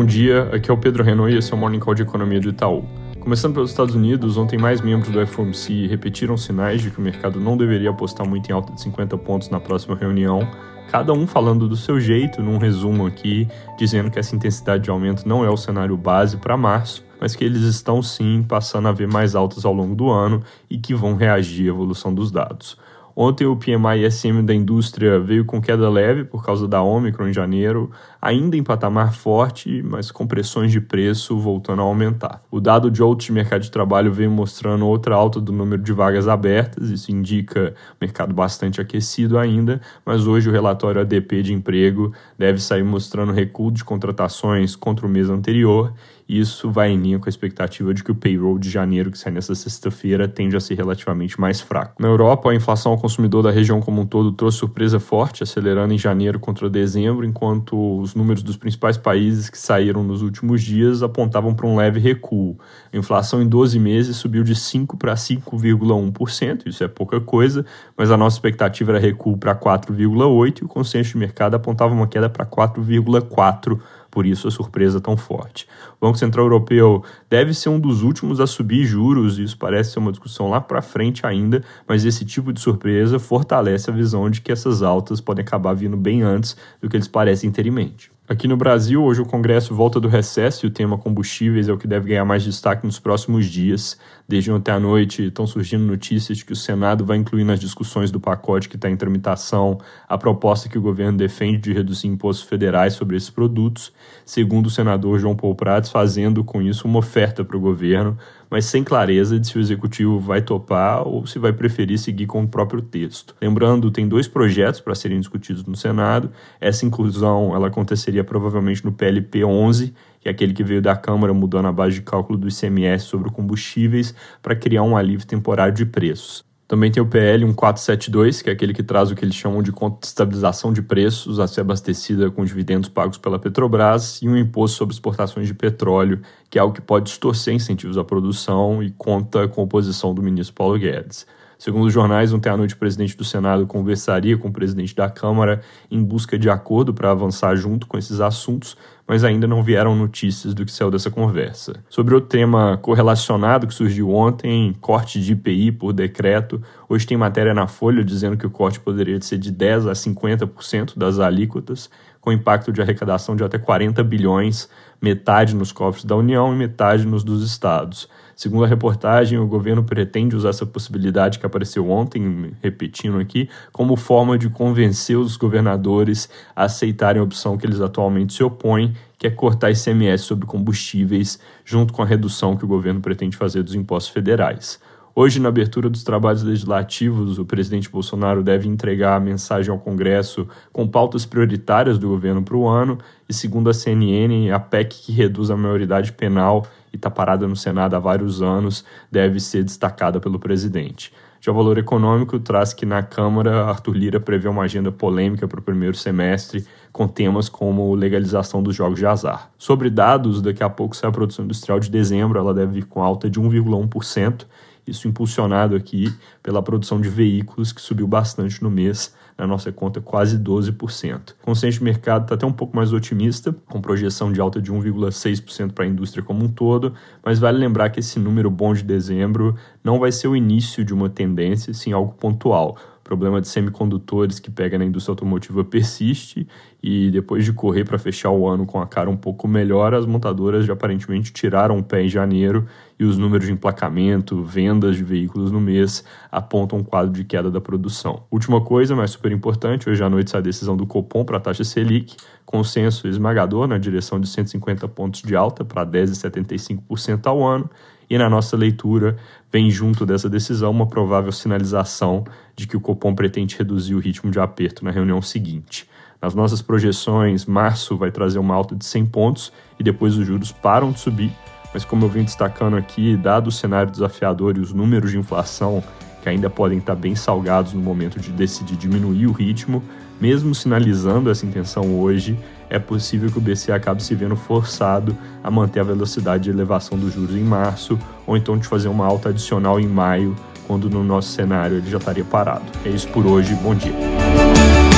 Bom dia, aqui é o Pedro Renault e esse é o Morning Call de Economia do Itaú. Começando pelos Estados Unidos, ontem mais membros do FOMC repetiram sinais de que o mercado não deveria apostar muito em alta de 50 pontos na próxima reunião, cada um falando do seu jeito, num resumo aqui, dizendo que essa intensidade de aumento não é o cenário base para março, mas que eles estão sim passando a ver mais altas ao longo do ano e que vão reagir à evolução dos dados. Ontem o PMI SM da indústria veio com queda leve por causa da Omicron em janeiro, ainda em patamar forte, mas com pressões de preço voltando a aumentar. O dado de outros de mercado de trabalho veio mostrando outra alta do número de vagas abertas, isso indica mercado bastante aquecido ainda, mas hoje o relatório ADP de emprego deve sair mostrando recuo de contratações contra o mês anterior isso vai em linha com a expectativa de que o payroll de janeiro, que sai nessa sexta-feira, tende a ser relativamente mais fraco. Na Europa, a inflação ao consumidor da região como um todo trouxe surpresa forte, acelerando em janeiro contra dezembro, enquanto os números dos principais países que saíram nos últimos dias apontavam para um leve recuo. A inflação em 12 meses subiu de 5 para 5,1%, isso é pouca coisa, mas a nossa expectativa era recuo para 4,8% e o consenso de mercado apontava uma queda para 4,4% por isso a surpresa tão forte. O Banco Central Europeu deve ser um dos últimos a subir juros, isso parece ser uma discussão lá para frente ainda, mas esse tipo de surpresa fortalece a visão de que essas altas podem acabar vindo bem antes do que eles parecem ter em mente. Aqui no Brasil, hoje o Congresso volta do recesso e o tema combustíveis é o que deve ganhar mais destaque nos próximos dias. Desde ontem à noite estão surgindo notícias de que o Senado vai incluir nas discussões do pacote que está em tramitação a proposta que o governo defende de reduzir impostos federais sobre esses produtos, segundo o senador João Paul Prats, fazendo com isso uma oferta para o governo mas sem clareza de se o executivo vai topar ou se vai preferir seguir com o próprio texto. Lembrando, tem dois projetos para serem discutidos no Senado. Essa inclusão ela aconteceria provavelmente no PLP 11, que é aquele que veio da Câmara mudando a base de cálculo do ICMS sobre combustíveis para criar um alívio temporário de preços. Também tem o PL 1472, que é aquele que traz o que eles chamam de conta de estabilização de preços a ser abastecida com dividendos pagos pela Petrobras e um imposto sobre exportações de petróleo, que é algo que pode distorcer incentivos à produção e conta com a oposição do ministro Paulo Guedes. Segundo os jornais, ontem à noite o presidente do Senado conversaria com o presidente da Câmara em busca de acordo para avançar junto com esses assuntos, mas ainda não vieram notícias do que saiu dessa conversa. Sobre o tema correlacionado que surgiu ontem, corte de IPI por decreto, hoje tem matéria na Folha dizendo que o corte poderia ser de 10 a 50% das alíquotas, com impacto de arrecadação de até 40 bilhões, metade nos cofres da União e metade nos dos estados. Segundo a reportagem, o governo pretende usar essa possibilidade que apareceu ontem, repetindo aqui, como forma de convencer os governadores a aceitarem a opção que eles atualmente se opõem, que é cortar ICMS sobre combustíveis, junto com a redução que o governo pretende fazer dos impostos federais. Hoje, na abertura dos trabalhos legislativos, o presidente Bolsonaro deve entregar a mensagem ao Congresso com pautas prioritárias do governo para o ano, e segundo a CNN, a PEC que reduz a maioridade penal e está parada no Senado há vários anos deve ser destacada pelo presidente. Já o valor econômico traz que na Câmara Arthur Lira prevê uma agenda polêmica para o primeiro semestre, com temas como legalização dos jogos de azar. Sobre dados, daqui a pouco sai a produção industrial de dezembro, ela deve vir com alta de 1,1%, isso impulsionado aqui pela produção de veículos, que subiu bastante no mês, na nossa conta quase 12%. O consenso de mercado está até um pouco mais otimista, com projeção de alta de 1,6% para a indústria como um todo, mas vale lembrar que esse número bom de dezembro não vai ser o início de uma tendência, sim algo pontual problema de semicondutores que pega na indústria automotiva persiste e depois de correr para fechar o ano com a cara um pouco melhor, as montadoras já aparentemente tiraram o pé em janeiro e os números de emplacamento, vendas de veículos no mês apontam um quadro de queda da produção. Última coisa, mas super importante, hoje à noite sai a decisão do Copom para a taxa Selic, consenso esmagador na direção de 150 pontos de alta para 10,75% ao ano e na nossa leitura vem junto dessa decisão uma provável sinalização de que o Copom pretende reduzir o ritmo de aperto na reunião seguinte. Nas nossas projeções, março vai trazer uma alta de 100 pontos e depois os juros param de subir, mas como eu venho destacando aqui, dado o cenário desafiador e os números de inflação que ainda podem estar bem salgados no momento de decidir diminuir o ritmo, mesmo sinalizando essa intenção hoje, é possível que o BC acabe se vendo forçado a manter a velocidade de elevação dos juros em março, ou então de fazer uma alta adicional em maio, quando no nosso cenário ele já estaria parado. É isso por hoje, bom dia.